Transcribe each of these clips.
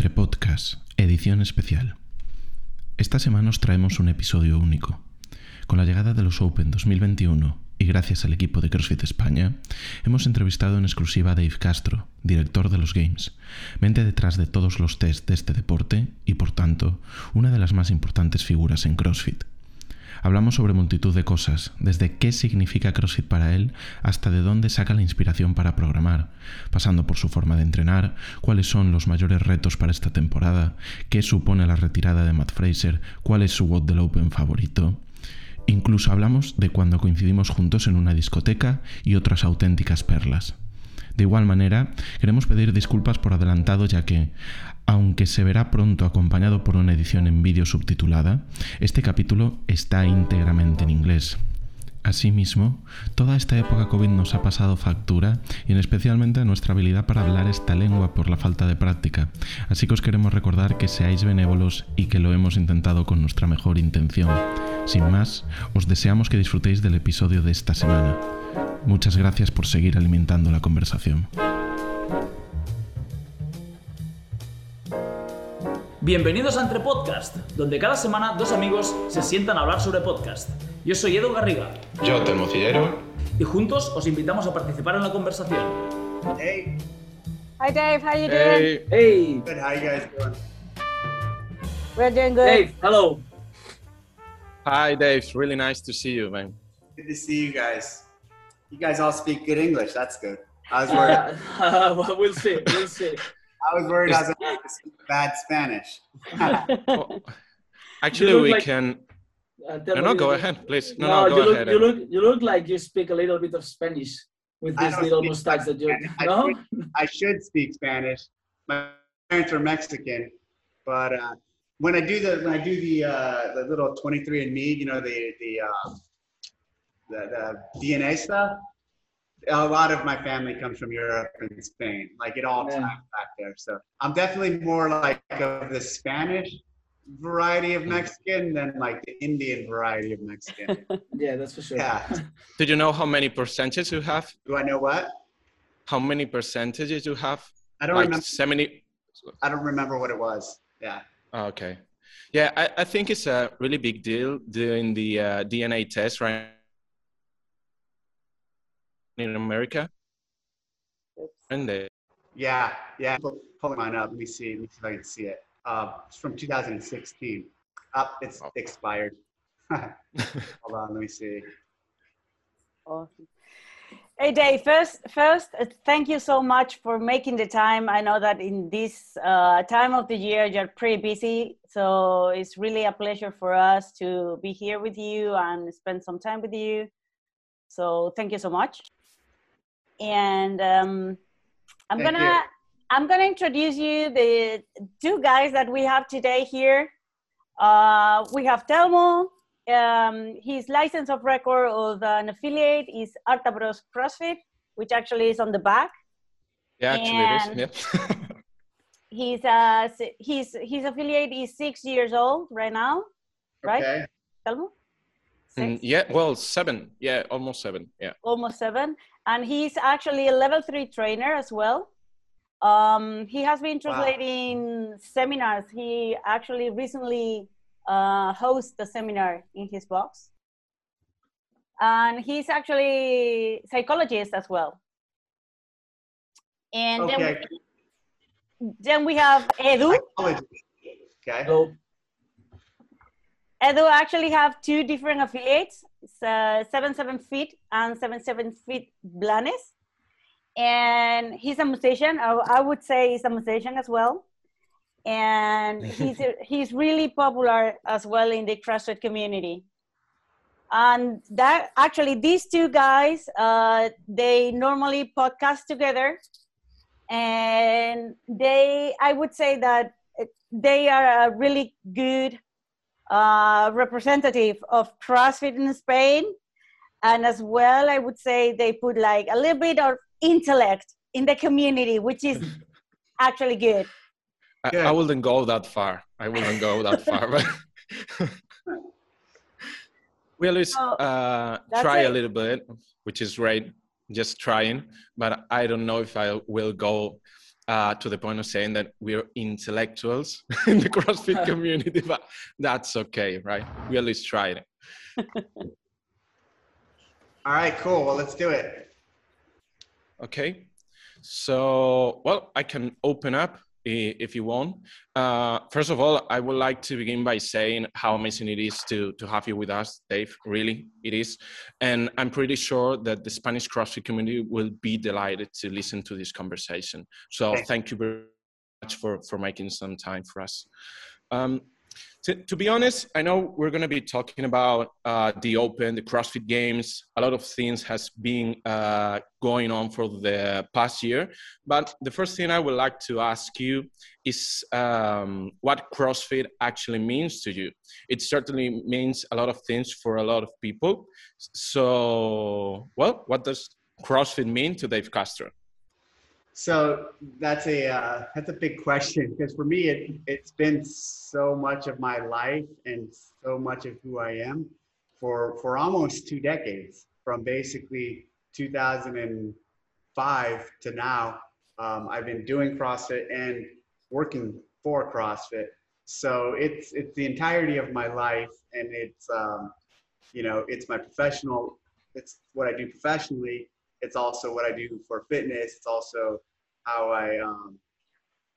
Entre Podcast, edición especial. Esta semana os traemos un episodio único. Con la llegada de los Open 2021 y gracias al equipo de CrossFit España, hemos entrevistado en exclusiva a Dave Castro, director de los Games, mente detrás de todos los tests de este deporte y, por tanto, una de las más importantes figuras en CrossFit. Hablamos sobre multitud de cosas, desde qué significa CrossFit para él hasta de dónde saca la inspiración para programar, pasando por su forma de entrenar, cuáles son los mayores retos para esta temporada, qué supone la retirada de Matt Fraser, cuál es su WOD del Open favorito. Incluso hablamos de cuando coincidimos juntos en una discoteca y otras auténticas perlas. De igual manera, queremos pedir disculpas por adelantado ya que, aunque se verá pronto acompañado por una edición en vídeo subtitulada, este capítulo está íntegramente en inglés. Asimismo, toda esta época COVID nos ha pasado factura y en especialmente nuestra habilidad para hablar esta lengua por la falta de práctica, así que os queremos recordar que seáis benévolos y que lo hemos intentado con nuestra mejor intención. Sin más, os deseamos que disfrutéis del episodio de esta semana. Muchas gracias por seguir alimentando la conversación. Bienvenidos a Entre Podcast, donde cada semana dos amigos se sientan a hablar sobre podcast. Yo soy Edu Garriga Yo, Telmo Cillero. y juntos os invitamos a participar en la conversación. Hey, Hi Dave, how you doing? Hey, good. How you guys doing? We're doing good. Dave, hello. Hi, Dave. Really nice to see you, man. Good to see you guys. You guys all speak good English. That's good. I was worried. Uh, well, we'll see, we'll see. I was worried I was going to speak bad Spanish. Well, actually, we like- can. Uh, No, no, go ahead, please. No, No, no, you go look, ahead. you look, you look like you speak a little bit of Spanish with this little mustache that you. Spanish. I No, I should speak Spanish. My parents are Mexican, but uh, when I do the when I do the uh, the little 23andMe, you know the the, uh, the the DNA stuff. A lot of my family comes from Europe and Spain. Like it all Yeah. ties back there. So I'm definitely more like of the Spanish variety of Mexican than like the Indian variety of Mexican. yeah, that's for sure. yeah. Do you know how many percentages you have? Do I know what? How many percentages you have? I don't like remember. 70. I don't remember what it was. Yeah. Oh, okay. Yeah, I, I think it's a really big deal doing the uh, DNA test right in America. And they, Yeah, yeah. Pull, pulling mine up. Let me see. Let me see if I can see it. Uh, it's from 2016. Up, it's Oh. expired. Hold on. Let me see. Awesome. Hey Dave, first, first, uh, thank you so much for making the time. I know that in this uh, time of the year you're pretty busy, so it's really a pleasure for us to be here with you and spend some time with you. So thank you so much. And um, I'm Thank gonna you. I'm gonna introduce you the two guys that we have today here. Uh, we have Telmo. Um, his license of record of an affiliate is Artabros CrossFit, which actually is on the back. yeah, actually, it is. Yeah. He's uh, s- his his affiliate is six years old right now, right? Okay. Telmo? Mm, yeah, well, seven. Yeah, almost seven. Yeah. almost seven, and he's actually a level three trainer as well. Um, he has been translating seminars. He actually recently uh, hosts a seminar in his box, and he's actually psychologist as well. And Okay. then, then we have Edu. Okay. Hello. Edu actually have two different affiliates, it's, uh, Seven Seven Feet and Seven Seven Feet Blanes. And he's a musician. I, I would say he's a musician as well. And he's he's really popular as well in the CrossFit community. And that actually these two guys, uh, they normally podcast together, and they I would say that they are a really good uh, representative of CrossFit in Spain. And as well, I would say they put like a little bit of intellect in the community, which is actually good. I, I wouldn't go that far. I wouldn't go that far. But we always Oh, uh, that's try a little bit, which is great, just trying. But I don't know if I will go uh, to the point of saying that we're intellectuals in the CrossFit community, but that's okay, right? We at least tried it. All right, cool. Well, let's do it. Okay. So, well, I can open up if you want. Uh, first of all, I would like to begin by saying how amazing it is to, to have you with us, Dave. Really, it is. And I'm pretty sure that the Spanish CrossFit community will be delighted to listen to this conversation. So thank you very much for, for making some time for us. Um, to, to, be honest, I know we're going to be talking about uh, the Open, the CrossFit Games. A lot of things has been uh, going on for the past year. But the first thing I would like to ask you is um, what CrossFit actually means to you. It certainly means a lot of things for a lot of people. So, well, what does CrossFit mean to Dave Castro? So that's a uh, that's a big question because for me it it's been so much of my life and so much of who I am for for almost two decades from basically 2005 to now. Um, I've been doing CrossFit and working for CrossFit. So it's it's the entirety of my life and it's um, you know it's my professional it's what I do professionally it's also what I do for fitness. It's also how I um,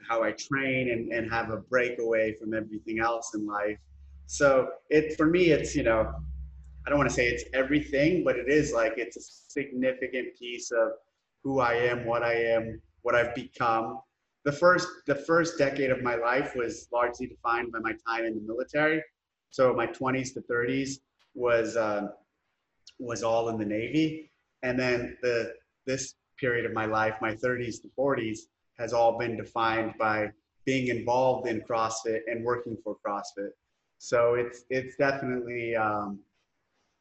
how I train and, and have a breakaway from everything else in life. So it for me, it's you know, I don't want to say it's everything, but it is like it's a significant piece of who I am, what I am, what I've become. The first the first decade of my life was largely defined by my time in the military. So my 20s to 30s was uh, was all in the Navy, and then the this period of my life, my 30s to 40s, has all been defined by being involved in CrossFit and working for CrossFit. So it's it's definitely um,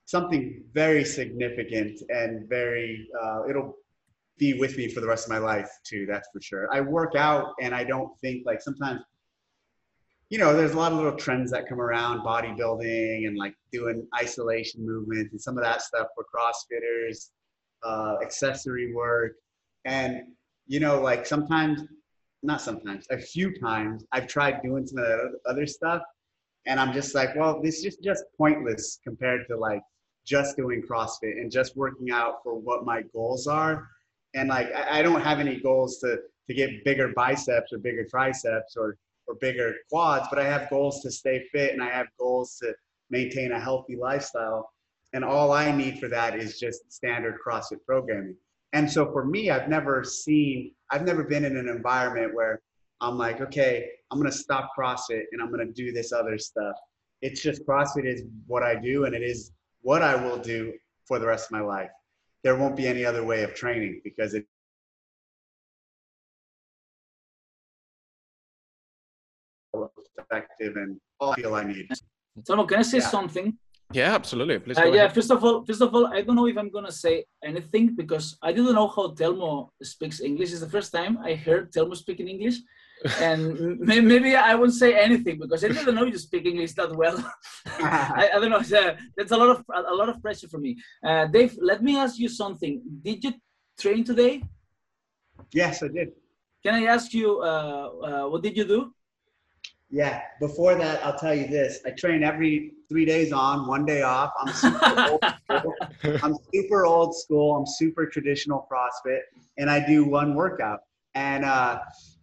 something very significant and very uh, it'll be with me for the rest of my life too. That's for sure. I work out and I don't think like sometimes you know, there's a lot of little trends that come around bodybuilding and like doing isolation movements and some of that stuff for CrossFitters uh, accessory work. And, you know, like sometimes, not sometimes, a few times I've tried doing some of that other stuff. And I'm just like, well, this is just pointless compared to like just doing CrossFit and just working out for what my goals are. And like, I, I don't have any goals to, to get bigger biceps or bigger triceps or, or bigger quads, but I have goals to stay fit and I have goals to maintain a healthy lifestyle. And all I need for that is just standard CrossFit programming. And so for me, I've never seen, I've never been in an environment where I'm like, okay, I'm going to stop CrossFit and I'm going to do this other stuff. It's just CrossFit is what I do and it is what I will do for the rest of my life. There won't be any other way of training because it effective and all I feel I need. So, can I say yeah. something? Yeah, absolutely. Please. Uh, yeah, first of all, first of all, I don't know if I'm gonna say anything because I didn't know how Telmo speaks English. It's the first time I heard Telmo speaking English, and maybe I won't say anything because I didn't know you speak English that well. I, I, don't know. That's a lot of a lot of pressure for me. Uh, Dave, let me ask you something. Did you train today? Yes, I did. Can I ask you uh, uh what did you do? Yeah, before that, I'll tell you this. I train every three days on, one day off. I'm super old school. I'm super old school. I'm super traditional CrossFit, and I do one workout. And uh,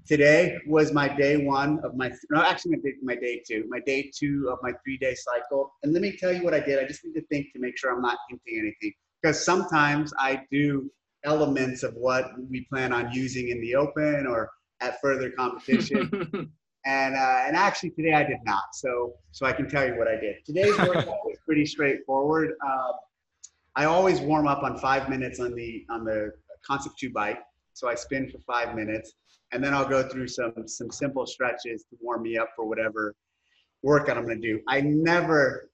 today was my day one of my, no, actually my day, my day two, my day two of my three day cycle. And let me tell you what I did. I just need to think to make sure I'm not hinting anything. Because sometimes I do elements of what we plan on using in the open or at further competition. And, uh, and actually today I did not. So, so I can tell you what I did. Today's workout was pretty straightforward. Uh, I always warm up on five minutes on the, on the concept two bike. So I spin for five minutes and then I'll go through some, some simple stretches to warm me up for whatever workout I'm going to do. I never,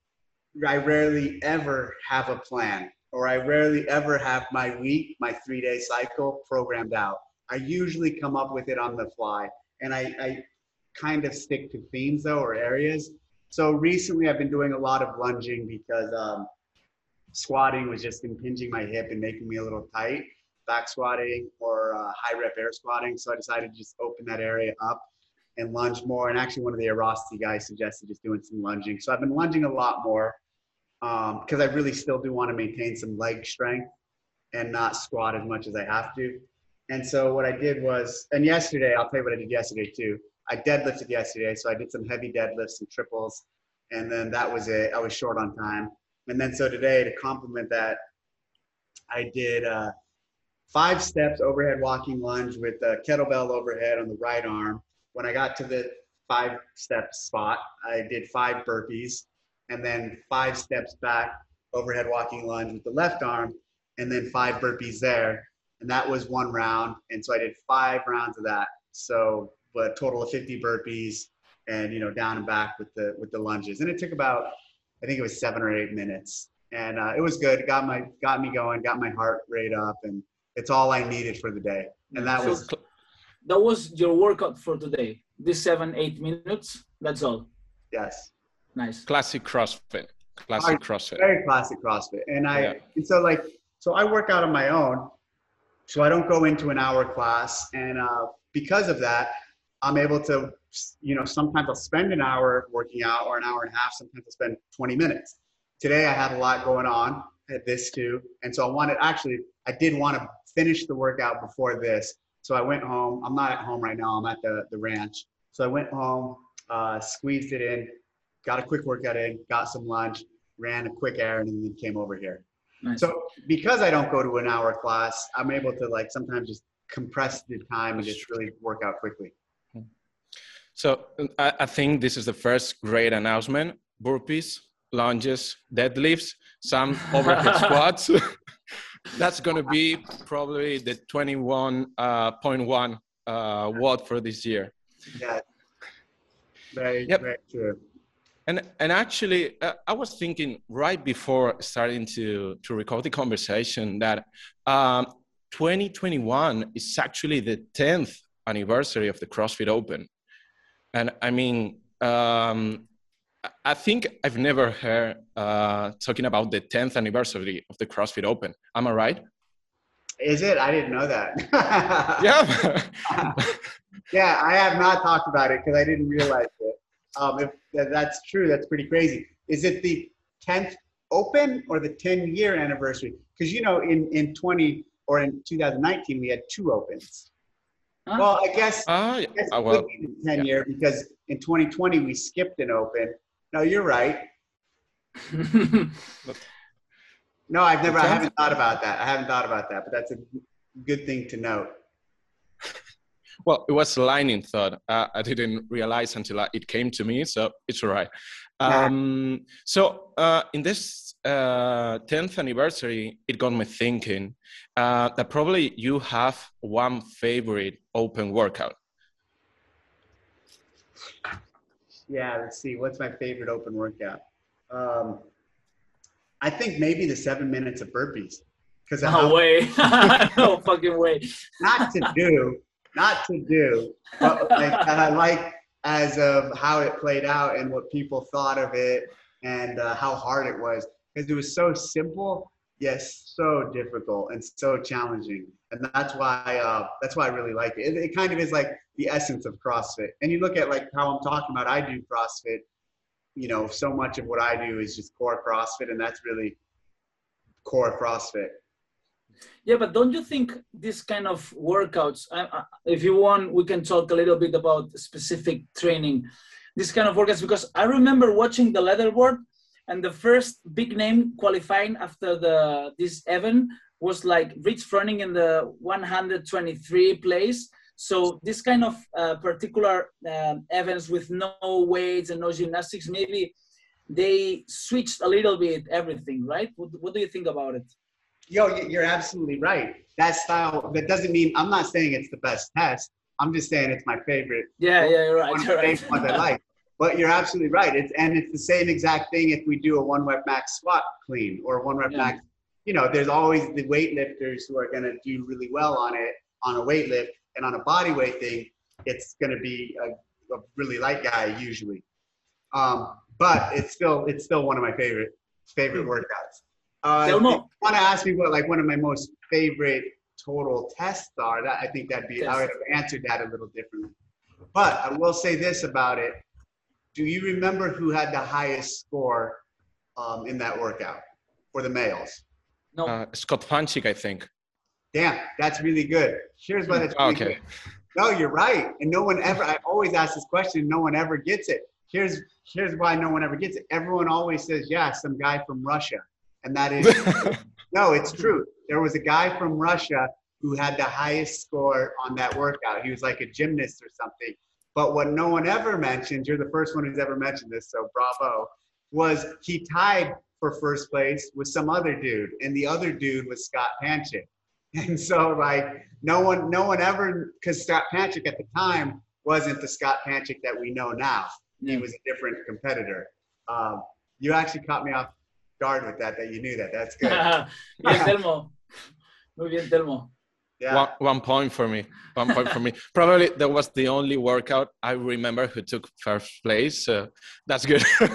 I rarely ever have a plan or I rarely ever have my week, my three day cycle programmed out. I usually come up with it on the fly. And I, I kind of stick to themes though or areas. So recently I've been doing a lot of lunging because um, squatting was just impinging my hip and making me a little tight. back squatting or uh, high rep air squatting. So I decided to just open that area up and lunge more. And actually, one of the Airrosti guys suggested just doing some lunging. So I've been lunging a lot more because um, I really still do want to maintain some leg strength and not squat as much as I have to. And so what I did was, and yesterday, I'll tell you what I did yesterday too. I deadlifted yesterday, so I did some heavy deadlifts, and triples, and then that was it. I was short on time. And then so today, to complement that, I did uh, five steps overhead walking lunge with a kettlebell overhead on the right arm. When I got to the five step spot, I did five burpees and then five steps back overhead walking lunge with the left arm and then five burpees there. And that was one round. And so I did five rounds of that. So a total of 50 burpees and, you know, down and back with the, with the lunges. And it took about, I think it was seven or eight minutes. And uh, it was good. It got my, got me going, got my heart rate up and it's all I needed for the day. And that So was, that was your workout for today. This seven, eight minutes. That's all. yes. Nice. Classic CrossFit. Classic CrossFit. very classic CrossFit. And I Yeah. and so like so I work out on my own, so I don't go into an hour class, and uh, because of that, I'm able to you know sometimes I'll spend an hour working out or an hour and a half. Sometimes I'll spend 20 minutes. Today I had a lot going on. Had this too, and so I wanted actually I did want to finish the workout before this. So I went home. I'm not at home right now. I'm at the the ranch. So I went home, uh, squeezed it in, got a quick workout in, got some lunch, ran a quick errand, and then came over here. Nice. So because I don't go to an hour class, I'm able to like sometimes just compress the time and just really work out quickly. So I, I think this is the first great announcement. Burpees, lunges, deadlifts, some overhead squats. That's going to be probably the 21.1 uh, WOD for this year. Yeah. Very, Yep. very true. And and actually, uh, I was thinking right before starting to to record the conversation that um, 2021 is actually the 10th anniversary of the CrossFit Open, and I mean, um, I- think I've never heard uh, talking about the 10th anniversary of the CrossFit Open. Am I right? Is it? I didn't know that. Yeah. yeah, I have not talked about it because I didn't realize it. Um, if that's true, that's pretty crazy. Is it the 10th open or the 10 year anniversary? Because you know, in in 20 or in 2019, we had two opens. Huh? Well, I guess Ah, yeah. It's Ah, well, could be the 10 year because in 2020 we skipped an open. No, you're right. No, I've never, I haven't thought about that. I haven't thought about that, but that's a good thing to note. Well, it was a lightning thought. Uh, I didn't realize until uh, it came to me, so it's all right. Yeah. Um, so, uh, in this uh, 10th anniversary, it got me thinking uh, that probably you have one favorite open workout. Yeah, let's see. What's my favorite open workout? Um, I think maybe the seven minutes of burpees because no way. no fucking way. not to do, not to do, but like, that I like as of how it played out and what people thought of it and uh, how hard it was because it was so simple, yes, so difficult and so challenging, and that's why uh, that's why I really like it. it. It kind of is like the essence of CrossFit. And you look at like how I'm talking about, I do CrossFit. You know, so much of what I do is just core CrossFit, and that's really core CrossFit. Yeah, but don't you think this kind of workouts, if you want, we can talk a little bit about specific training, this kind of workouts, because I remember watching the leaderboard and the first big name qualifying after the this event was like Rich Froning in the 123 place. So this kind of uh, particular uh, events with no weights and no gymnastics, maybe they switched a little bit everything, right? What, what do you think about it? Yo, you're absolutely right. That style, that doesn't mean, I'm not saying it's the best test. I'm just saying it's my favorite. Yeah, yeah, you're one right. of You're right. ones I like. But you're absolutely right. It's, and it's the same exact thing if we do a one rep max squat clean or one rep Yeah. max. You know, there's always the weightlifters who are going to do really well on it on a weight lift and on a body weight thing. It's going to be a, a really light guy usually. Um, but it's still it's still one of my favorite favorite workouts. Uh, Tell if me. you want to ask me what like one of my most favorite total tests are, that I think that'd be I would have answered that a little differently. But I will say this about it: Do you remember who had the highest score um, in that workout for the males? No, Uh, Scott Panchik, I think. Damn, that's really good. Here's what it's really Okay. good. No, you're right. And no one ever, I always ask this question, no one ever gets it. Here's here's why no one ever gets it. Everyone always says, yeah, some guy from Russia. And that is no, it's true. There was a guy from Russia who had the highest score on that workout. He was like a gymnast or something. But what no one ever mentioned, you're the first one who's ever mentioned this, so bravo, was he tied for first place with some other dude. And the other dude was Scott Panchik. And so like no one no one ever because Scott Panchik at the time wasn't the Scott Panchik that we know now. He was a different competitor. Um, you actually caught me off guard with that, that you knew that. That's good. Bien, Telmo. Muy bien, Telmo. Yeah. One, one point for me. One point for me. Probably that was the only workout I remember who took first place. So that's good.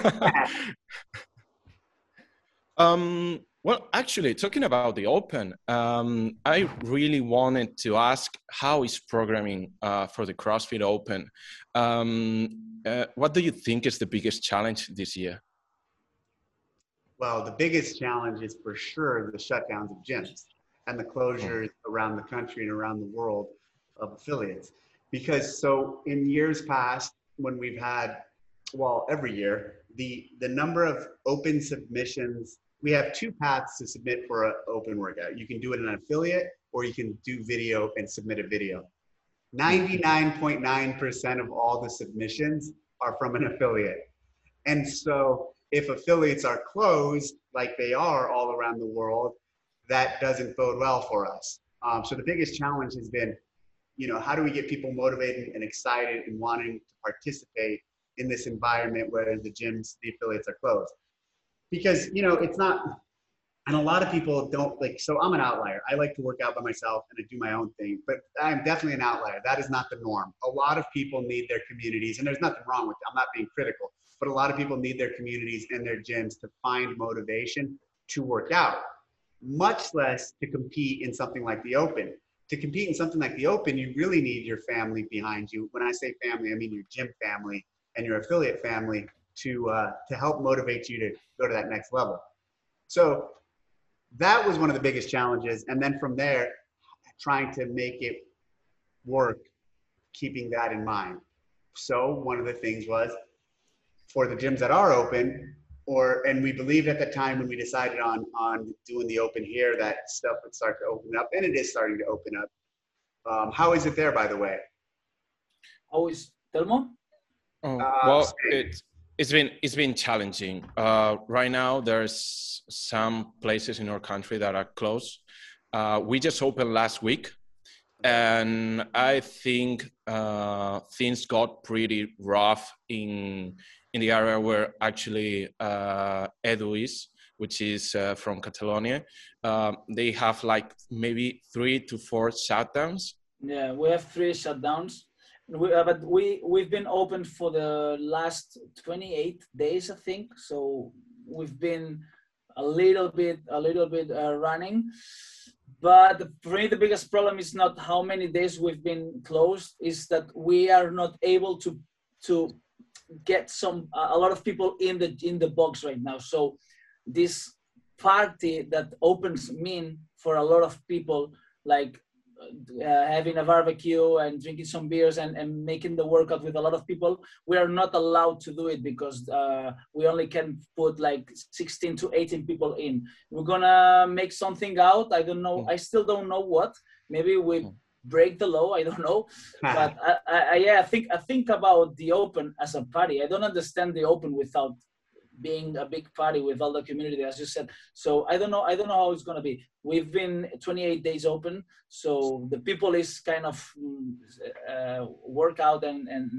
um, well, actually, talking about the Open, um, I really wanted to ask how is programming uh, for the CrossFit Open? Um, uh, what do you think is the biggest challenge this year? Well, the biggest challenge is for sure the shutdowns of gyms and the closures mm. around the country and around the world of affiliates. Because so in years past, when we've had, well, every year, the the number of open submissions, we have two paths to submit for an open workout. You can do it in an affiliate or you can do video and submit a video. Mm-hmm. 99.9% of all the submissions are from an affiliate. And so if affiliates are closed, like they are all around the world, that doesn't bode well for us. Um, so the biggest challenge has been, you know, how do we get people motivated and excited and wanting to participate in this environment where the gyms, the affiliates are closed? Because, you know, it's not, and a lot of people don't like, so I'm an outlier. I like to work out by myself and I do my own thing, but I'm definitely an outlier. That is not the norm. A lot of people need their communities, and there's nothing wrong with that. I'm not being critical, but a lot of people need their communities and their gyms to find motivation to work out, much less to compete in something like the open. To compete in something like the open, you really need your family behind you. When I say family, I mean your gym family and your affiliate family to uh, to help motivate you to go to that next level. So that was one of the biggest challenges, and then from there, trying to make it work, keeping that in mind. So one of the things was for the gyms that are open, or and we believed at the time when we decided on on doing the open here that stuff would start to open up, and it is starting to open up. Um, how is it there, by the way? How is Telmo? Oh, Uh, well, same. it, it's been it's been challenging. Uh, right now, there's some places in our country that are closed. Uh, we just opened last week, and I think uh, things got pretty rough in in the area where actually uh, Edu is, which is uh, from Catalonia. Um, they have like maybe three to four shutdowns. Yeah, we have three shutdowns. We, uh, but we we've been open for the last 28 days, I think. So we've been a little bit a little bit uh, running. But for me, the biggest problem is not how many days we've been closed. Is that we are not able to to get some a lot of people in the in the box right now. So this party that opens mean for a lot of people like uh, having a barbecue and drinking some beers and, and making the workout with a lot of people we are not allowed to do it because uh, we only can put like 16 to 18 people in. We're gonna make something out. I don't know. I still don't know what. Maybe we break the law. I don't know. But I, I, I yeah i think i think about the open as a party. I don't understand the open without being a big party with all the community as you said so i don't know i don't know how it's going to be we've been 28 days open so the people is kind of uh, work out and and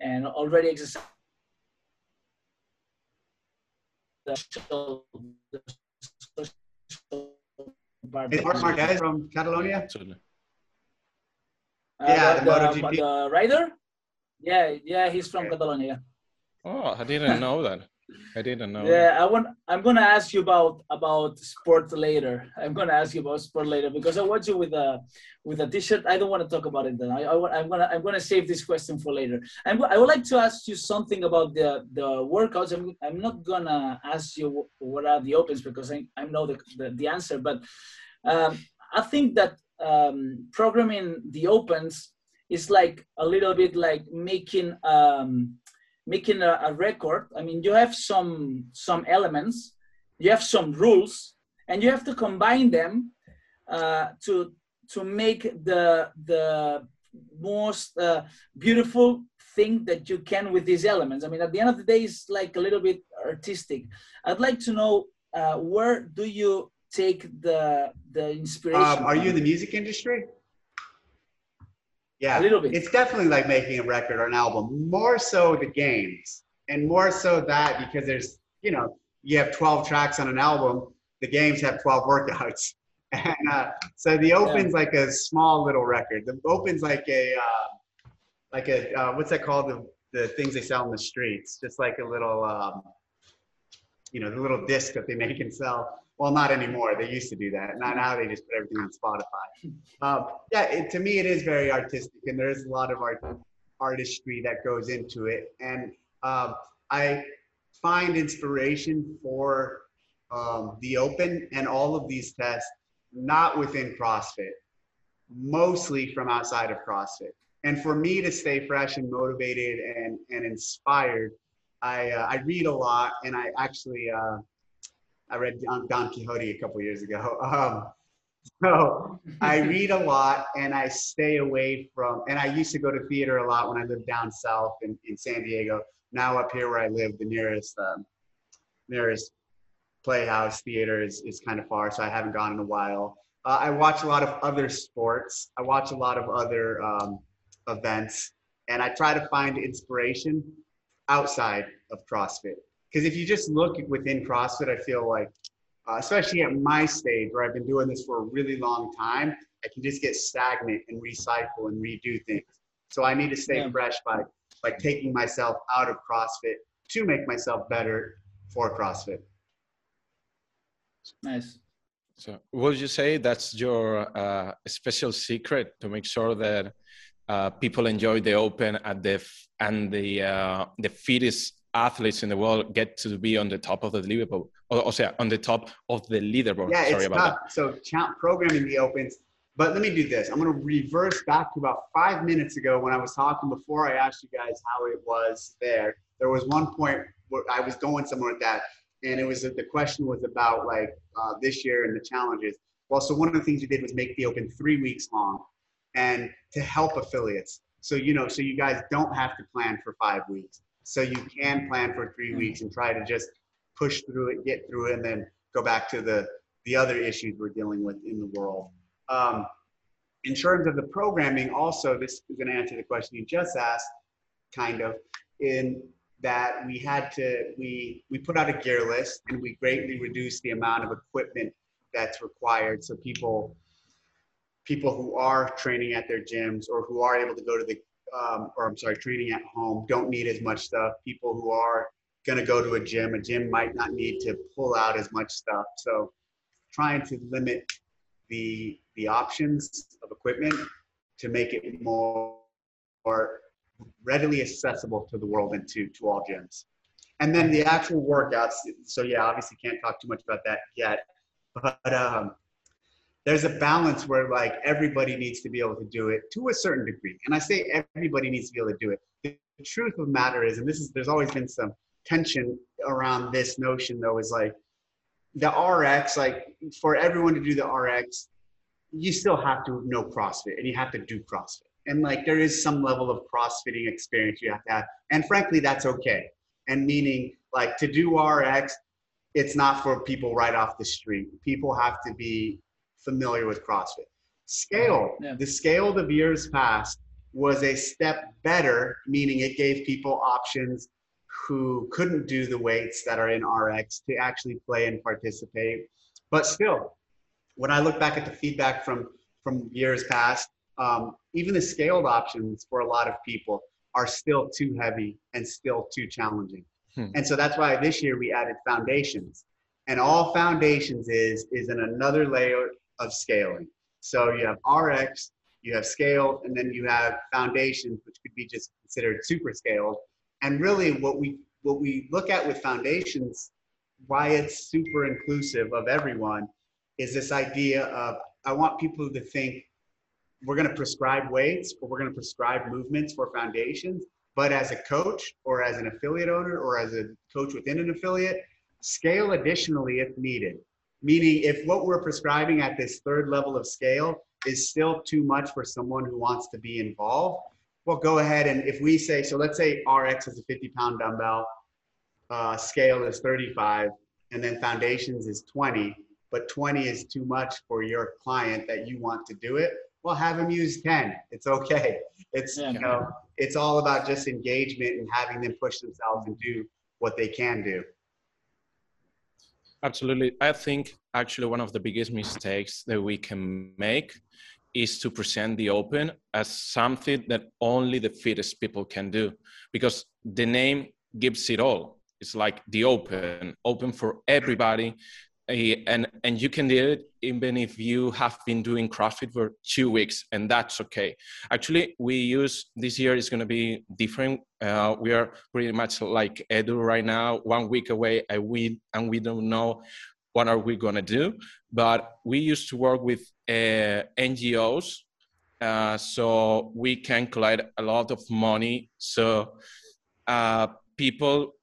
and already exercise the social, the social part. Is Marc Marquez from Catalonia? Uh, Yeah, the, the the, the rider yeah yeah he's from Okay. catalonia Oh, I didn't know that. I didn't know. Yeah, I want. I'm gonna ask you about about sport later. I'm gonna ask you about sport later because I want you with a with a t-shirt. I don't want to talk about it then. I, I am gonna I'm gonna save this question for later. I'm, I would like to ask you something about the the workouts. I'm I'm not gonna ask you what are the opens because I I know the the, the answer, but um, I think that um, programming the opens is like a little bit like making um, making a, a, record. I mean you have some some elements you have some rules and you have to combine them uh, to to make the the most uh, beautiful thing that you can with these elements. I mean at the end of the day it's like a little bit artistic. I'd like to know uh, where do you take the the inspiration um, are you in the music industry yeah, a little bit. It's definitely like making a record or an album. More so the games, and more so that because there's you know you have 12 tracks on an album. The games have 12 workouts, and uh, so the Open's yeah. like a small little record. The Open's like a uh, like a uh, what's that called? The the things they sell in the streets, just like a little um, you know the little disc that they make and sell well, not anymore. They used to do that. Now, now they just put everything on Spotify. Um, yeah, it, to me, it is very artistic, and there's a lot of art, artistry that goes into it. And um, I find inspiration for um, the open and all of these tests not within CrossFit, mostly from outside of CrossFit. And for me to stay fresh and motivated and, and inspired, I, uh, I read a lot, and I actually. Uh, I read Don, Don Quixote a couple years ago. Um, so I read a lot and I stay away from, and I used to go to theater a lot when I lived down south in, in San Diego. Now up here where I live, the nearest, um, nearest playhouse theater is, is kind of far, so I haven't gone in a while. Uh, I watch a lot of other sports. I watch a lot of other um, events, and I try to find inspiration outside of CrossFit. Because if you just look within CrossFit, I feel like, uh, especially at my stage where I've been doing this for a really long time, I can just get stagnant and recycle and redo things. So I need to stay yeah. fresh by like taking myself out of CrossFit to make myself better for CrossFit. Nice. So, what would you say that's your uh, special secret to make sure that uh, people enjoy the open at the and the uh, the fittest athletes in the world get to be on the top of the leaderboard, or, or say on the top of the leaderboard. Yeah, Sorry it's about tough. that. So champ programming the opens. But let me do this. I'm going to reverse back to about five minutes ago when I was talking before I asked you guys how it was there. There was one point where I was going somewhere with that, and it was the question was about like uh, this year and the challenges. Well, so one of the things we did was make the open three weeks long, and to help affiliates. So you know, so you guys don't have to plan for five weeks so you can plan for three mm-hmm. weeks and try to just push through it, get through it, and then go back to the the other issues we're dealing with in the world. Um, in terms of the programming, also, this is going to answer the question you just asked, kind of, in that we had to we we put out a gear list and we greatly reduced the amount of equipment that's required so people people who are training at their gyms or who are able to go to the um, or I'm sorry, training at home don't need as much stuff. People who are going to go to a gym, a gym might not need to pull out as much stuff. So trying to limit the the options of equipment to make it more, more readily accessible to the world and to, to all gyms. And then the actual workouts. So yeah, obviously can't talk too much about that yet, but um, there's a balance where like everybody needs to be able to do it to a certain degree. And I say everybody needs to be able to do it. The, truth of the matter is, and this is there's always been some tension around this notion though, is like the RX, like for everyone to do the RX, you still have to know CrossFit and you have to do CrossFit. And like there is some level of CrossFitting experience you have to have. And frankly, that's okay. And meaning like to do RX, it's not for people right off the street. People have to be familiar with CrossFit. Scale, yeah. the scale of years past was a step better, meaning it gave people options who couldn't do the weights that are in RX to actually play and participate. But still, when I look back at the feedback from from years past, um, even the scaled options for a lot of people are still too heavy and still too challenging. Hmm. And so that's why this year we added foundations. And all foundations is is in another layer of scaling. So you have RX, you have scaled, and then you have foundations, which could be just considered super scaled. And really what we what we look at with foundations, why it's super inclusive of everyone, is this idea of I want people to think we're going to prescribe weights or we're going to prescribe movements for foundations. But as a coach or as an affiliate owner or as a coach within an affiliate, scale additionally if needed. Meaning, if what we're prescribing at this third level of scale is still too much for someone who wants to be involved, well, go ahead and if we say, so let's say RX is a 50 pound dumbbell, uh, scale is 35, and then foundations is 20, but 20 is too much for your client that you want to do it well have them use 10 it's okay. It's Yeah. you know it's all about just engagement and having them push themselves and do what they can do Absolutely. I think actually one of the biggest mistakes that we can make is to present the open as something that only the fittest people can do because the name gives it all. It's like the open, open for everybody. And, and you can do it even if you have been doing CrossFit for two weeks, and that's okay. Actually, we use this year is going to be different. Uh, we are pretty much like Edu right now, one week away, and we and we don't know what are we going to do. But we used to work with uh, NGOs, uh, so we can collect a lot of money. So uh, people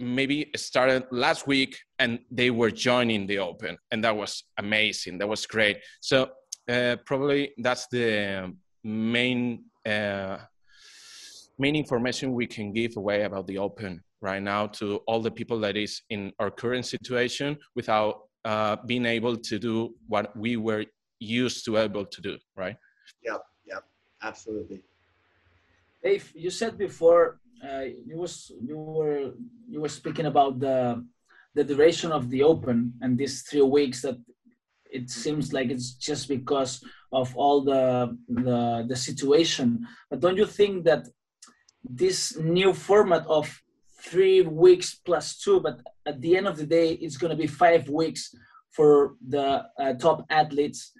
maybe started last week and they were joining the open and that was amazing. That was great. So uh, probably that's the main uh, main information we can give away about the open right now to all the people that is in our current situation without uh, being able to do what we were used to able to do right? Yeah yeah absolutely. Dave, you said before uh, you was you were you were speaking about the the duration of the open and these three weeks that it seems like it's just because of all the the the situation. But don't you think that this new format of three weeks plus two, but at the end of the day, it's going to be five weeks for the uh, top athletes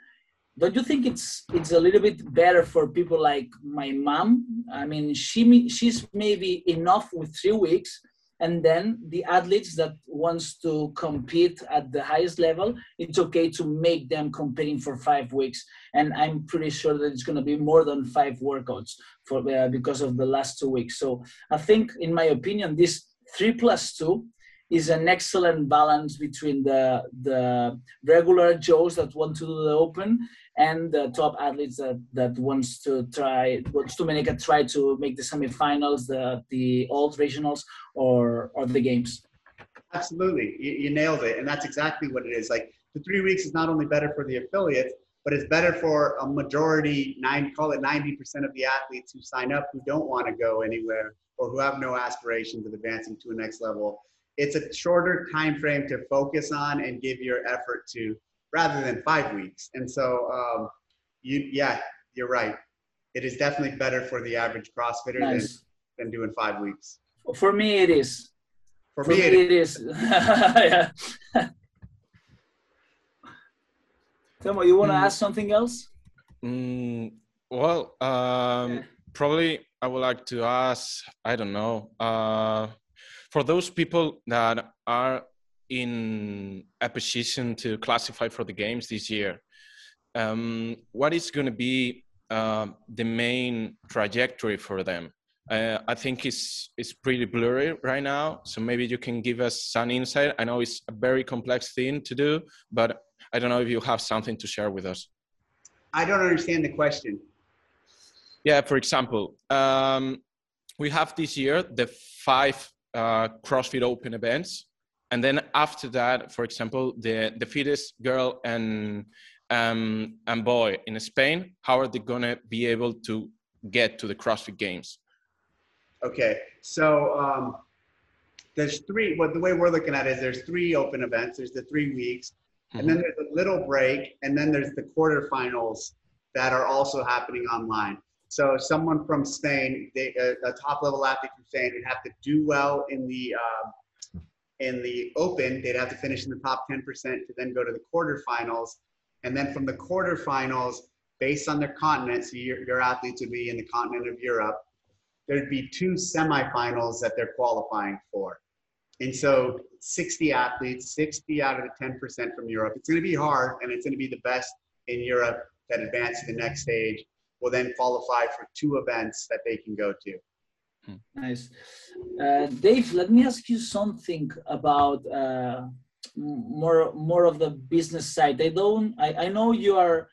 don't you think it's it's a little bit better for people like my mom? I mean she she's maybe enough with three weeks and then the athletes that wants to compete at the highest level it's okay to make them competing for five weeks. And i'm pretty sure that it's going to be more than five workouts for uh, because of the last two weeks. So i think in my opinion this three plus two is an excellent balance between the the regular Joes that want to do the open and the top athletes that, that wants to try wants to make a try to make the semifinals, the the old regionals or or the games. Absolutely, you, you nailed it, and that's exactly what it is. Like the three weeks is not only better for the affiliates, but it's better for a majority, nine call it ninety percent of the athletes who sign up who don't want to go anywhere or who have no aspirations of advancing to a next level it's a shorter time frame to focus on and give your effort to rather than five weeks and so um, you yeah you're right it is definitely better for the average crossfitter Nice. than, than doing five weeks For me, it is. for, For me, me, it, it is. yeah. Tomo, you want to Mm. ask something else? Mm, well, um, Yeah. probably I would like to ask, I don't know, uh, for those people that are in a position to classify for the games this year, um, what is going to be um the main trajectory for them? Uh, I think it's it's pretty blurry right now, so maybe you can give us some insight. I know it's a very complex thing to do, but I don't know if you have something to share with us. i don't understand the question Yeah, for example, um, we have this year the five uh, CrossFit Open events, and then after that, for example, the the fittest girl and um, and boy in Spain, how are they gonna be able to get to the CrossFit Games? Okay, so um, there's three. What the way we're looking at it is there's three open events. There's the three weeks, and then there's a little break, and then there's the quarterfinals that are also happening online. So someone from Spain, they, a, a top level athlete from Spain, would have to do well in the um, in the Open. They'd have to finish in the top 10% to then go to the quarterfinals, and then from the quarterfinals, based on their continent, so your, your athletes would be in the continent of Europe. There'd be two semifinals that they're qualifying for. And so 60 athletes, 60 out of the 10% from Europe. It's going to be hard, and it's going to be the best in Europe that advance to the next stage will then qualify for two events that they can go to. Nice. Uh, Dave, let me ask you something about uh, more more of the business side. I don't. I, I know you are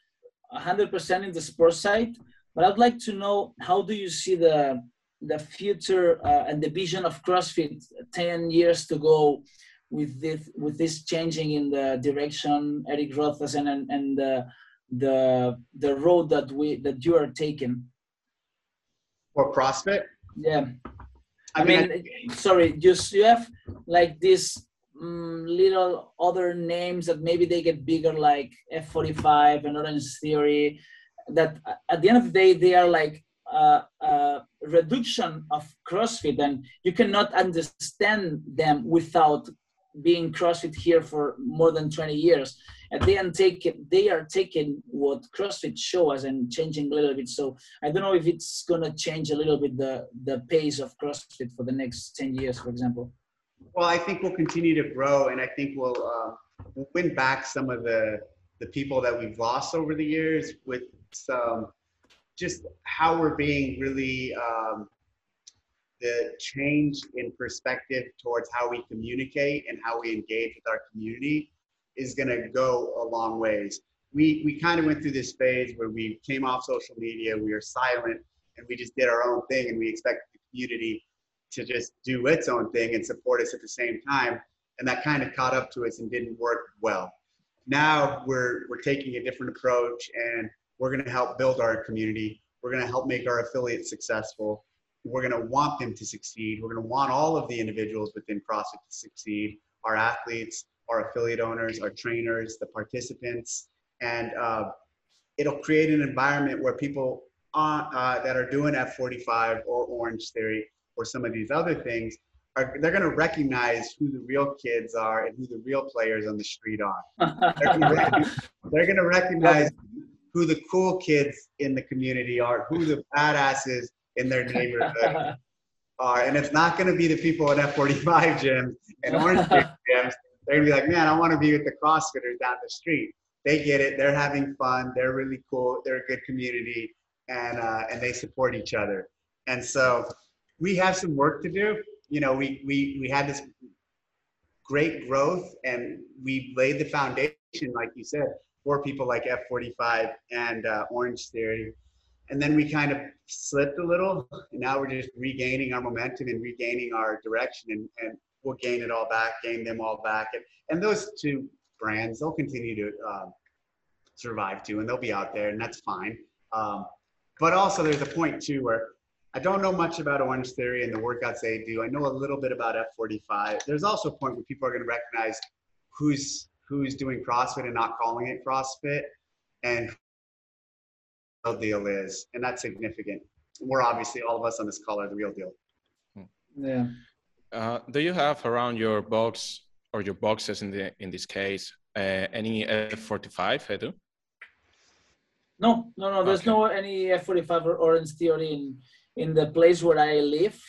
100% in the sports side, but I'd like to know how do you see the the future uh, and the vision of CrossFit 10 years to go with this with this changing in the direction Eric Rothesen and and the the the road that we that you are taking for CrossFit. Yeah, I, I mean, mean sorry, just you have like these um, little other names that maybe they get bigger, like F45 and Orange Theory. That at the end of the day, they are like uh, uh, reduction of CrossFit, and you cannot understand them without being CrossFit here for more than 20 years. And they are taking they are taking what CrossFit show us and changing a little bit. So I don't know if it's gonna change a little bit the the pace of CrossFit for the next 10 years, for example. Well, I think we'll continue to grow, and I think we'll uh, win back some of the the people that we've lost over the years with some just how we're being really um, the change in perspective towards how we communicate and how we engage with our community is going to go a long ways. We, we kind of went through this phase where we came off social media, we were silent, and we just did our own thing, and we expected the community to just do its own thing and support us at the same time. And that kind of caught up to us and didn't work well. Now we're, we're taking a different approach and we're going to help build our community. We're going to help make our affiliates successful. We're going to want them to succeed. We're going to want all of the individuals within CrossFit to succeed our athletes, our affiliate owners, our trainers, the participants. And uh, it'll create an environment where people on, uh, that are doing F45 or Orange Theory or some of these other things are they're going to recognize who the real kids are and who the real players on the street are. they're going to recognize who the cool kids in the community are, who the badasses in their neighborhood are. And it's not going to be the people in F45 gyms and Orange gyms. They're going to be like, man, I want to be with the CrossFitters down the street. They get it. They're having fun. They're really cool. They're a good community, and uh, and they support each other. And so we have some work to do. You know, we we we had this great growth, and we laid the foundation, like you said, for people like F45 and uh, Orange Theory. And then we kind of slipped a little, and now we're just regaining our momentum and regaining our direction, and, and we'll gain it all back, gain them all back. And, and those two brands, they'll continue to um, survive too, and they'll be out there, and that's fine. Um, but also, there's a point too where I don't know much about Orange Theory and the workouts they do. I know a little bit about F45. There's also a point where people are going to recognize who's who's doing CrossFit and not calling it CrossFit, and deal is, and that's significant. We're obviously all of us on this call are the real deal. Yeah. Uh, do you have around your box or your boxes in the in this case uh, any F45, Edu? No, no, no. There's okay. no any F45 or Orange Theory in in the place where I live,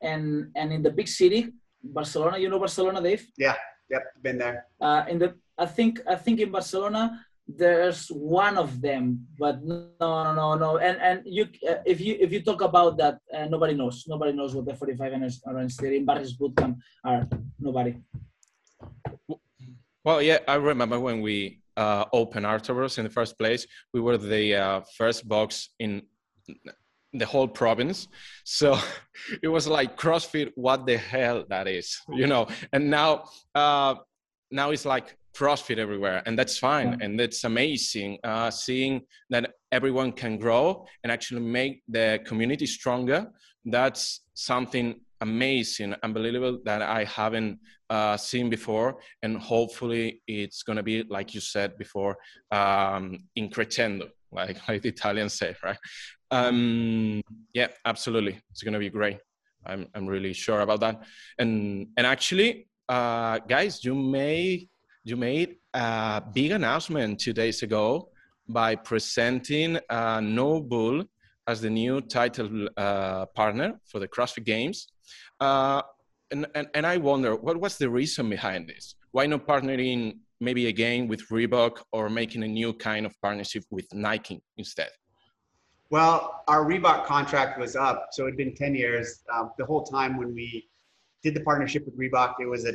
and and in the big city, Barcelona. You know Barcelona, Dave? Yeah. Yep. Been there. Uh, in the I think I think in Barcelona there's one of them, but no, no, no, no. And and you uh, if you if you talk about that, uh, nobody knows. Nobody knows what the 45 and Orange Theory in Barry's Bootcamp are. Nobody. Well, yeah, I remember when we uh, opened Arturos in the first place. We were the uh, first box in the whole province. So it was like CrossFit. What the hell that is, you know? And now, uh, now it's like CrossFit everywhere, and that's fine, and that's amazing. Uh, seeing that everyone can grow and actually make the community stronger. That's something amazing, unbelievable that I haven't uh, seen before, and hopefully it's gonna be like you said before, um, in crescendo, like like the Italians say, right? Um, yeah, absolutely. It's going to be great. I'm, I'm really sure about that. And, and actually, uh, guys, you may, you made a big announcement two days ago by presenting uh, Nobull as the new title uh, partner for the CrossFit Games. Uh, and, and, and I wonder, what was the reason behind this? Why not partnering maybe again with Reebok or making a new kind of partnership with Nike instead? Well, our Reebok contract was up, so it'd been 10 years. Um, the whole time when we did the partnership with Reebok, it was a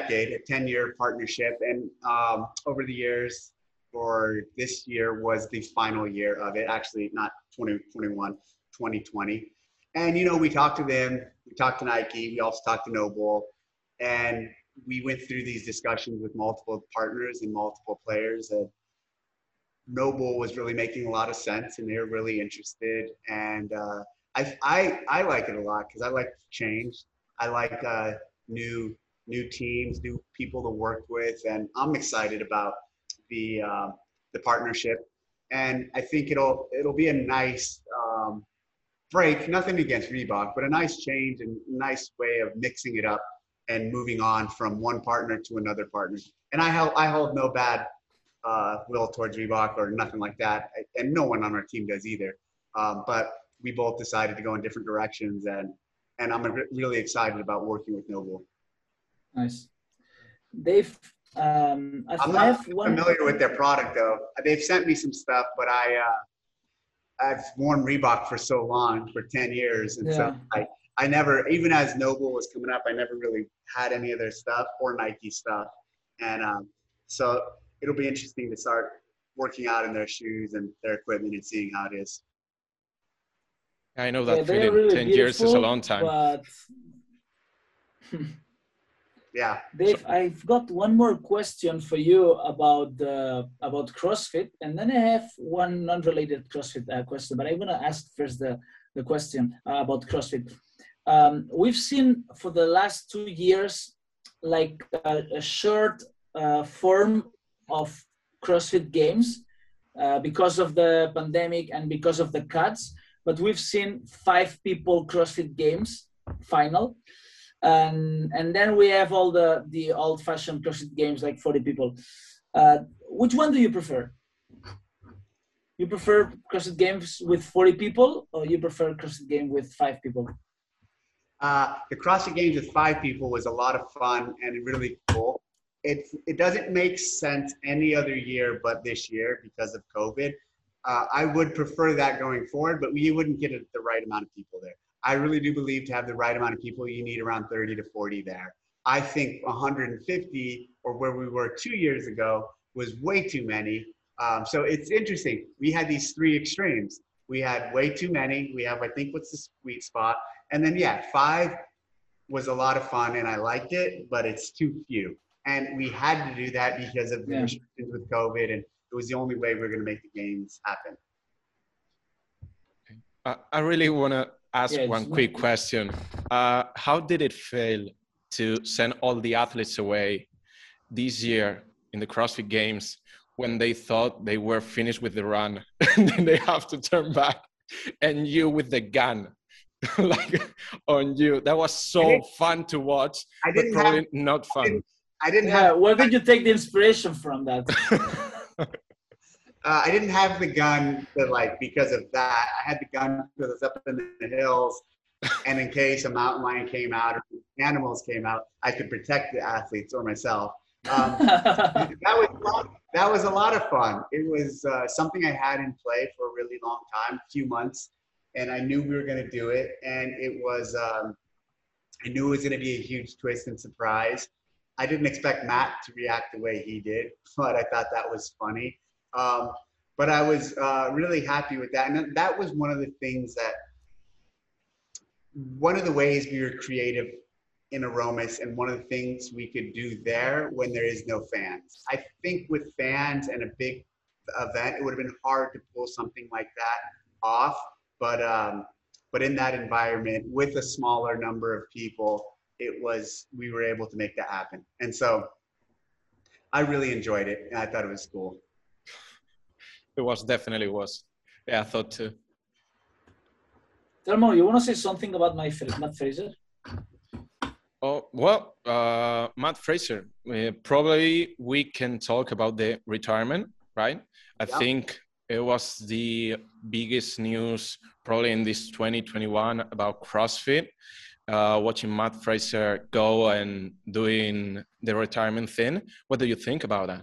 decade, a 10 year partnership. And um, over the years, or this year was the final year of it, actually, not 2021, 2020. And, you know, we talked to them, we talked to Nike, we also talked to Nobull, and we went through these discussions with multiple partners and multiple players. And Nobull was really making a lot of sense, and they were really interested. And uh, I, I, I like it a lot because I like change. I like uh, new new teams, new people to work with, and I'm excited about the uh, the partnership. And I think it'll it'll be a nice um, break. Nothing against Reebok, but a nice change and nice way of mixing it up and moving on from one partner to another partner. And I hold I hold no bad uh, will towards Reebok or nothing like that, and no one on our team does either. Um, but we both decided to go in different directions, and and I'm really excited about working with Nobull. Nice, Dave. Um, I'm not familiar with their product though. They've sent me some stuff, but I uh, I've worn Reebok for so long, for ten years, and yeah. so I I never, even as Nobull was coming up, I never really had any of their stuff or Nike stuff, and um, so it'll be interesting to start working out in their shoes and their equipment and seeing how it is. I know that yeah, feeling. Really Ten years is a long time. But... yeah. Dave, I've got one more question for you about the about CrossFit, and then I have one non-related CrossFit uh, question. But I'm gonna ask first the the question uh, about CrossFit. Um, we've seen for the last two years like a, a short uh, form of CrossFit Games uh, because of the pandemic and because of the cuts. But we've seen five people CrossFit Games final, and and then we have all the the old-fashioned CrossFit Games like 40 people. Uh, which one do you prefer? You prefer CrossFit Games with 40 people, or you prefer CrossFit Game with five people? Uh, the CrossFit Games with five people was a lot of fun and really cool it, it doesn't make sense any other year but this year because of COVID. Uh, I would prefer that going forward, but we wouldn't get the right amount of people there. I really do believe to have the right amount of people, you need around 30 to 40 there. I think 150 or where we were two years ago was way too many. Um, so it's interesting. We had these three extremes. We had way too many. We have, I think, what's the sweet spot? And then, yeah, five was a lot of fun and I liked it, but it's too few and we had to do that because of the yeah. restrictions with COVID, and it was the only way we are going to make the games happen. I really want to ask yeah, one quick question. Uh, how did it fail to send all the athletes away this year in the CrossFit Games when they thought they were finished with the run and then they have to turn back and you with the gun like on you? That was so fun to watch, but probably have, not fun. I didn't yeah, have. Where did you take the inspiration from that? uh, I didn't have the gun, to, like because of that. I had the gun because it's up in the hills, and in case a mountain lion came out or animals came out, I could protect the athletes or myself. Um, that was that was a lot of fun. It was uh, something I had in play for a really long time, a few months, and I knew we were going to do it. And it was, um, I knew it was going to be a huge twist and surprise. I didn't expect Matt to react the way he did, but I thought that was funny. Um, but I was uh, really happy with that. And that was one of the things that, one of the ways we were creative in Aromas and one of the things we could do there when there is no fans. I think with fans and a big event, it would have been hard to pull something like that off. But, um, but in that environment with a smaller number of people, it was we were able to make that happen. And so I really enjoyed it and I thought it was cool. It was definitely was. Yeah, I thought too. Telmo, you want to say something about my Matt Fraser? Oh well, uh, Matt Fraser. Uh, probably we can talk about the retirement, right? I yeah. think it was the biggest news probably in this 2021 about CrossFit. Uh, watching Matt Fraser go and doing the retirement thing. What do you think about that?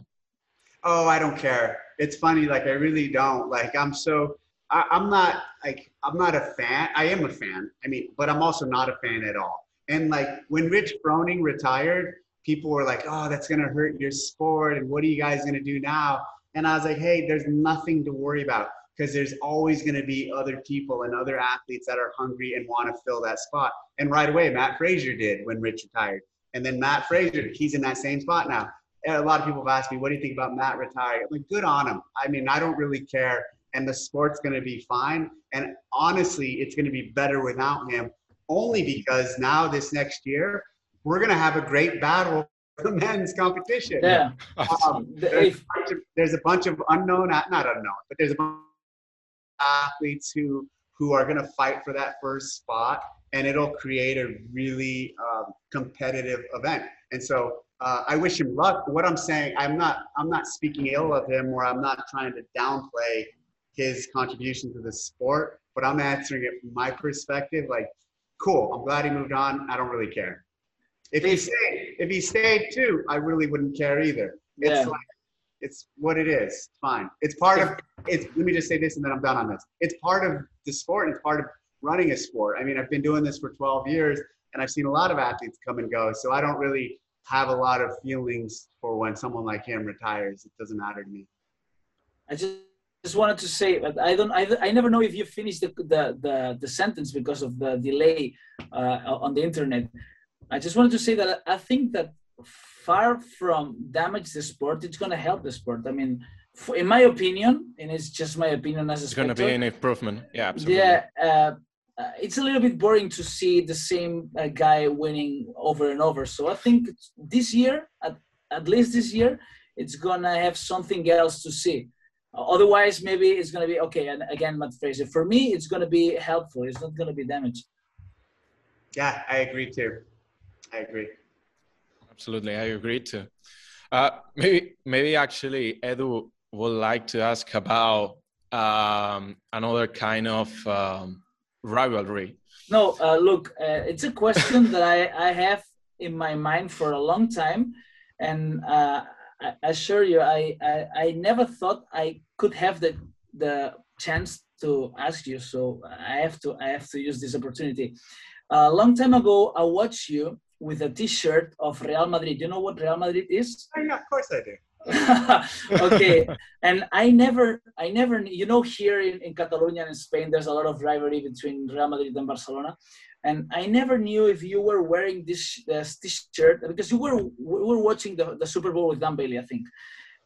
Oh, I don't care. It's funny. Like I really don't. Like I'm so. I, I'm not like I'm not a fan. I am a fan. I mean, but I'm also not a fan at all. And like when Rich Froning retired, people were like, "Oh, that's gonna hurt your sport." And what are you guys gonna do now? And I was like, "Hey, there's nothing to worry about because there's always going to be other people and other athletes that are hungry and want to fill that spot." And right away, Matt Fraser did when Rich retired. And then Matt Fraser, he's in that same spot now. And a lot of people have asked me, "What do you think about Matt retiring?" I'm like, "Good on him." I mean, I don't really care, and the sport's going to be fine. And honestly, it's going to be better without him only because now this next year we're going to have a great battle for the men's competition. Yeah. Um, there's, a of, there's, a bunch of unknown, not unknown, but there's a bunch of athletes who who are going to fight for that first spot, and it'll create a really um, competitive event. And so uh, I wish him luck. What I'm saying, I'm not I'm not speaking ill of him, or I'm not trying to downplay his contribution to the sport. But I'm answering it from my perspective. Like cool. I'm glad he moved on. I don't really care. If he stayed, if he stayed too, I really wouldn't care either. It's yeah. like it's what it is. It's fine. It's part of it's let me just say this and then I'm done on this. It's part of the sport and it's part of running a sport. I mean, I've been doing this for 12 years and I've seen a lot of athletes come and go. So I don't really have a lot of feelings for when someone like him retires. It doesn't matter to me. I just just wanted to say that I don't, I, I never know if you finished the, the, the, the sentence because of the delay uh, on the internet. I just wanted to say that I think that far from damage the sport, it's going to help the sport. I mean, in my opinion, and it's just my opinion as a It's going to be an improvement. Yeah, absolutely. Yeah, uh, uh, it's a little bit boring to see the same uh, guy winning over and over. So I think this year, at, at least this year, it's going to have something else to see. Otherwise, maybe it's going to be okay. And again, Matt Fraser, for me, it's going to be helpful. It's not going to be damaged. Yeah, I agree too. I agree. Absolutely, I agree too. Uh, maybe, maybe actually, Edu would like to ask about um, another kind of um, rivalry. No, uh, look, uh, it's a question that I, I have in my mind for a long time, and uh, I assure you, I, I, I never thought I could have the the chance to ask you. So I have to I have to use this opportunity. A long time ago, I watched you with a T-shirt of Real Madrid. Do you know what Real Madrid is? Oh, yeah, of course I do. okay, and I never, I never, you know, here in, in Catalonia and Spain, there's a lot of rivalry between Real Madrid and Barcelona. And I never knew if you were wearing this, this t-shirt because you were we were watching the, the Super Bowl with Dan Bailey, I think,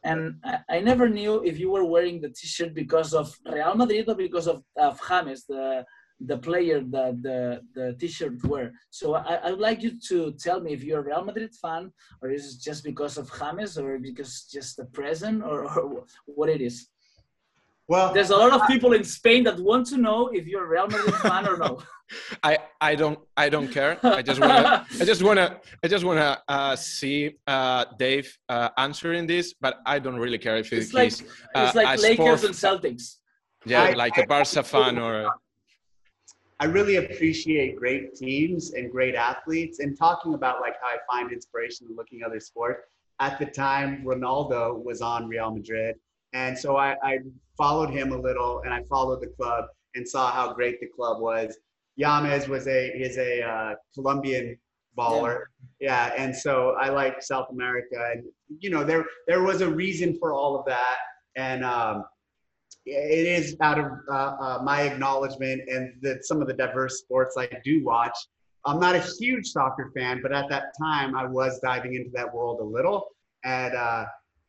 and I, I, never knew if you were wearing the t-shirt because of Real Madrid or because of, of James, the the player that the the t-shirt wear. So I, I would like you to tell me if you're a Real Madrid fan or is it just because of James or because just the present or, or what it is. Well, there's a lot of people in Spain that want to know if you're a Real Madrid fan or no. I, I don't I don't care. I just wanna I just wanna I just wanna uh, see uh, Dave uh, answering this, but I don't really care if it's like uh, it's like Lakers and Celtics. Yeah, I, like I, a Barca fan or. I really appreciate great teams and great athletes, and talking about like how I find inspiration in looking at other sports. At the time, Ronaldo was on Real Madrid, and so I, I followed him a little, and I followed the club and saw how great the club was. James was a is a uh, Colombian baller, yeah. yeah. And so I like South America, and you know there there was a reason for all of that, and um, it is out of uh, uh, my acknowledgement and that some of the diverse sports I do watch. I'm not a huge soccer fan, but at that time I was diving into that world a little, and uh,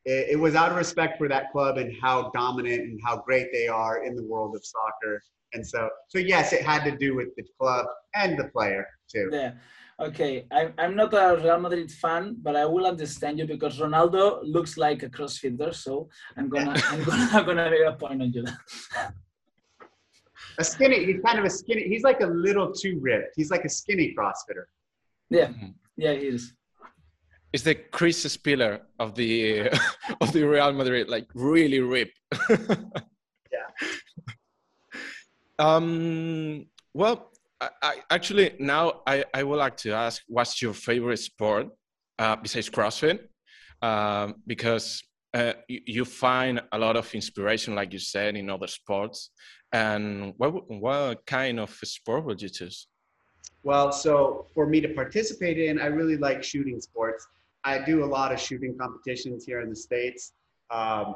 it, it was out of respect for that club and how dominant and how great they are in the world of soccer. And so, so yes, it had to do with the club and the player too. Yeah. Okay, I, I'm not a Real Madrid fan, but I will understand you because Ronaldo looks like a CrossFitter, so I'm gonna I'm gonna I'm gonna make a point on you. a skinny. He's kind of a skinny. He's like a little too ripped. He's like a skinny CrossFitter. Yeah, Mhm. yeah, he is. It's the Chris Spealler of the of the Real Madrid, like really ripped. Yeah. Um. Well, I, I actually now I I would like to ask, what's your favorite sport uh, besides CrossFit? Um, because uh, you, you find a lot of inspiration, like you said, in other sports. And what what kind of sport would you choose? Well, so for me to participate in, I really like shooting sports. I do a lot of shooting competitions here in the States, um,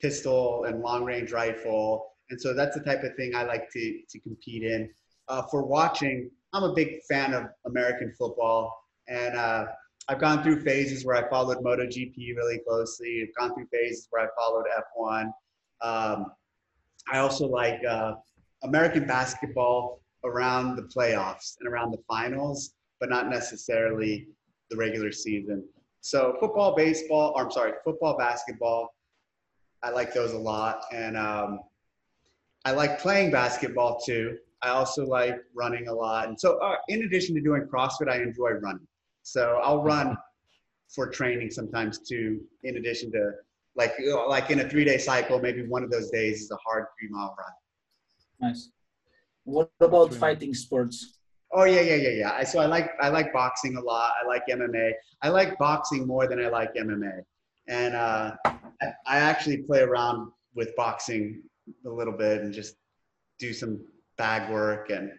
pistol and long range rifle. And so that's the type of thing I like to, to compete in. Uh, for watching, I'm a big fan of American football. And uh, I've gone through phases where I followed MotoGP really closely. I've gone through phases where I followed F1. Um, I also like uh, American basketball around the playoffs and around the finals, but not necessarily the regular season. So football, baseball, or I'm sorry, football, basketball, I like those a lot, and um, I like playing basketball too. I also like running a lot, and so uh, in addition to doing CrossFit, I enjoy running. So I'll run for training sometimes too. In addition to like like in a three day cycle, maybe one of those days is a hard three mile run. Nice. What about True. fighting sports? Oh yeah, yeah, yeah, yeah. I, so I like I like boxing a lot. I like MMA. I like boxing more than I like MMA, and uh, I, I actually play around with boxing a little bit and just do some bag work and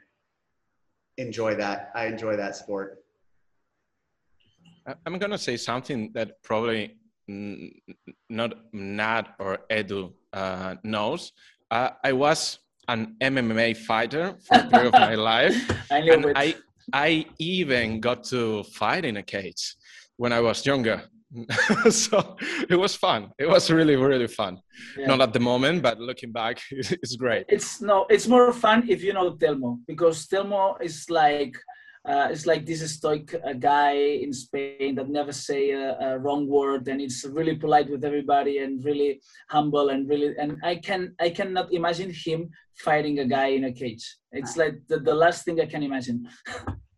enjoy that. I enjoy that sport. I'm gonna say something that probably not Nat or Edu uh, knows. Uh, I was an MMA fighter for a period of my life, I and it. I I even got to fight in a cage when I was younger. so it was fun. It was really really fun. Yeah. Not at the moment, but looking back, it's great. it's no it's more fun if you know telmo because telmo is like uh, it's like this stoic uh, guy in spain that never say a, a wrong word and it's really polite with everybody and really humble and really and i can i cannot imagine him fighting a guy in a cage it's like the, the last thing i can imagine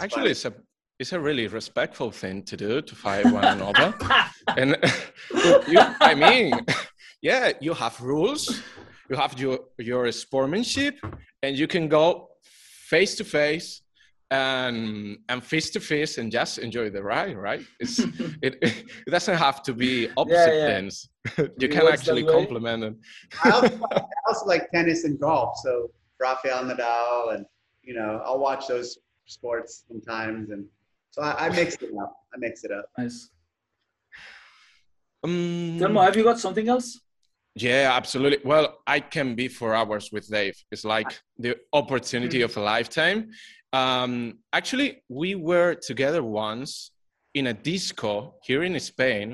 Actually, it's a it's a really respectful thing to do to fight one another. and you, I mean, yeah, you have rules, you have your your sportsmanship, and you can go face to face and and face to face and just enjoy the ride. Right? It's it, it doesn't have to be opposite yeah. things. you can actually complement it. I also, I also like tennis and golf. So Rafael Nadal, and you know, I'll watch those sports sometimes, and so I, I mix it up. I mix it up. nice Um, telmo have you got something else Yeah, absolutely. Well, I can be for hours with Dave. It's like the opportunity of a lifetime. Um, actually, we were together once in a disco here in Spain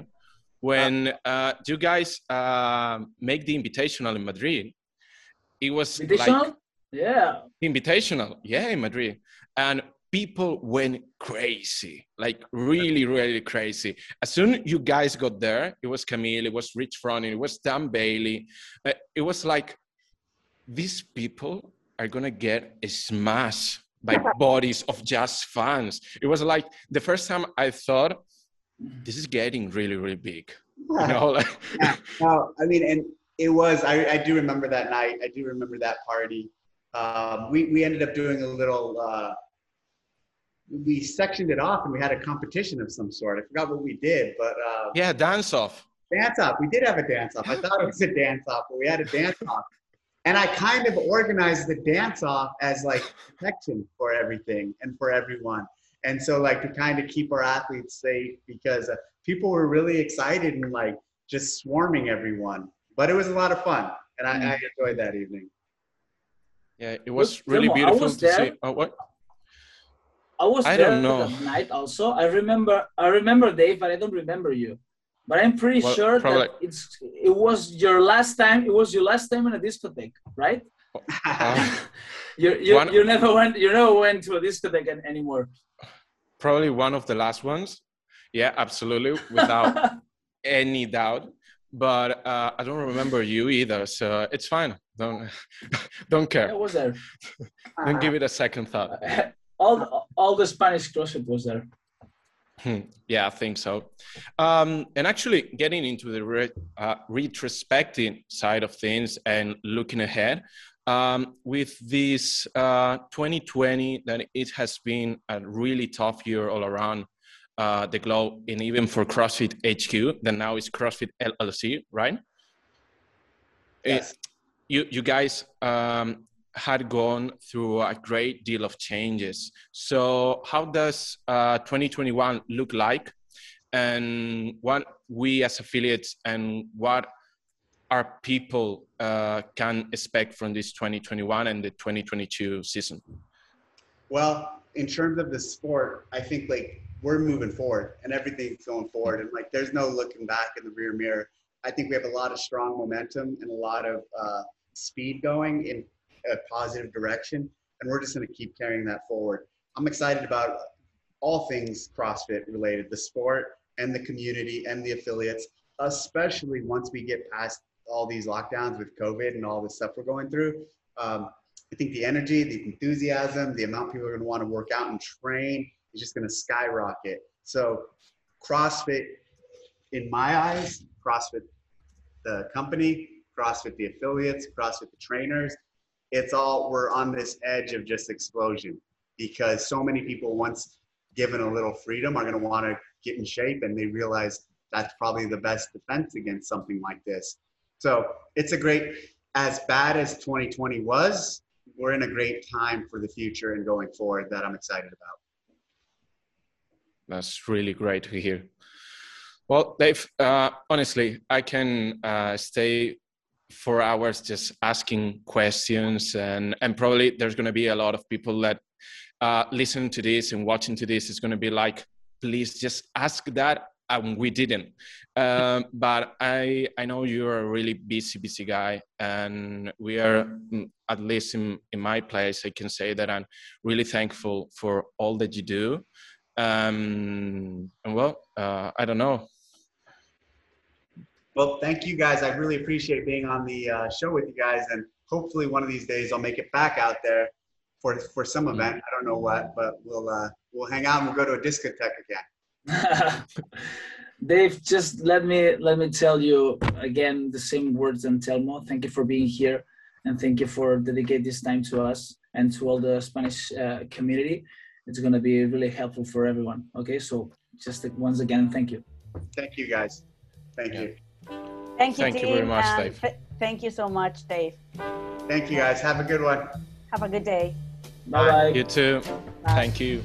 when uh, you guys uh, make the invitational in Madrid. It was like invitational yeah invitational yeah in madrid and people went crazy like really really crazy as soon you guys got there it was camille it was rich froning it was dan bailey Uh, it was like these people are gonna get smashed by bodies of just fans it was like the first time i thought this is getting really really big you know like Yeah. No, I mean, and it was. I, I do remember that night. I do remember that party. Um, we we ended up doing a little. Uh, we sectioned it off, and we had a competition of some sort. I forgot what we did, but uh, yeah dance off dance off. We did have a dance off. I thought it was a dance off, but we had a dance off. And I kind of organized the dance off as like protection for everything and for everyone. And so like to kind of keep our athletes safe because uh, people were really excited and like just swarming everyone. But it was a lot of fun, and I, I enjoyed that evening. yeah it was Look, really Telmo, beautiful was to see oh, what I was I there don't that night also. I remember I remember Dave, but I don't remember you. But I'm pretty Well, sure that it's it was your last time. It was your last time in a discotheque, right? Uh, you you, one- you never went you never went to a discotheque anymore. probably one of the last ones. Yeah, absolutely, without any doubt. but uh, I don't remember you either. So it's fine. Don't don't care. I was there. Don't give it a second thought. all all the Spanish CrossFit was there. Hmm, Yeah, I think so. Um, and actually, getting into the re- uh, retrospective side of things and looking ahead, um, with this uh, 2020, that it has been a really tough year all around uh, the globe, and even for CrossFit HQ, that now is CrossFit LLC, right? It- Yes. you you guys um, had gone through a great deal of changes. So how does uh, 2021 look like, and what we as affiliates and what our people uh, can expect from this 2021 and the 2022 season? Well, in terms of the sport, I think like we're moving forward and everything's going forward. And like there's no looking back in the rear mirror. I think we have a lot of strong momentum and a lot of uh, speed going in a positive direction. And we're just going to keep carrying that forward. I'm excited about all things CrossFit related, the sport and the community and the affiliates, especially once we get past all these lockdowns with COVID and all the stuff we're going through. Um, I think the energy, the enthusiasm, the amount people are going to want to work out and train is just going to skyrocket. So, CrossFit, in my eyes, CrossFit, the company, CrossFit, the affiliates, CrossFit, the trainers, it's all, we're on this edge of just explosion because so many people, once given a little freedom, are going to want to get in shape and they realize that's probably the best defense against something like this. So, it's a great, as bad as 2020 was, we're in a great time for the future and going forward that I'm excited about. That's really great to hear. Well, Dave, uh, honestly, I can uh, stay for hours just asking questions, and and probably there's going to be a lot of people that uh, listen to this and watching to this is going to be like, please just ask that, and we didn't. Um, but I I know you're a really busy busy guy, and we are mm, at least in in my place. I can say that I'm really thankful for all that you do um and well uh i don't know Well, thank you guys. I really appreciate being on the uh, show with you guys, and hopefully one of these days I'll make it back out there for for some event. I don't know what, but we'll uh, we'll hang out and we'll go to a discotheque again. Dave, just let me let me tell you again the same words and Telmo. Thank you for being here, and thank you for dedicating this time to us and to all the Spanish uh, community. It's going to be really helpful for everyone. Okay, so just once again, thank you. Thank you guys. Thank Yeah. you. Thank you, Thank you very much, Dave. th- thank you so much, Dave. Thank you guys. Have a good one. Have a good day. Bye bye. you too Bye. thank you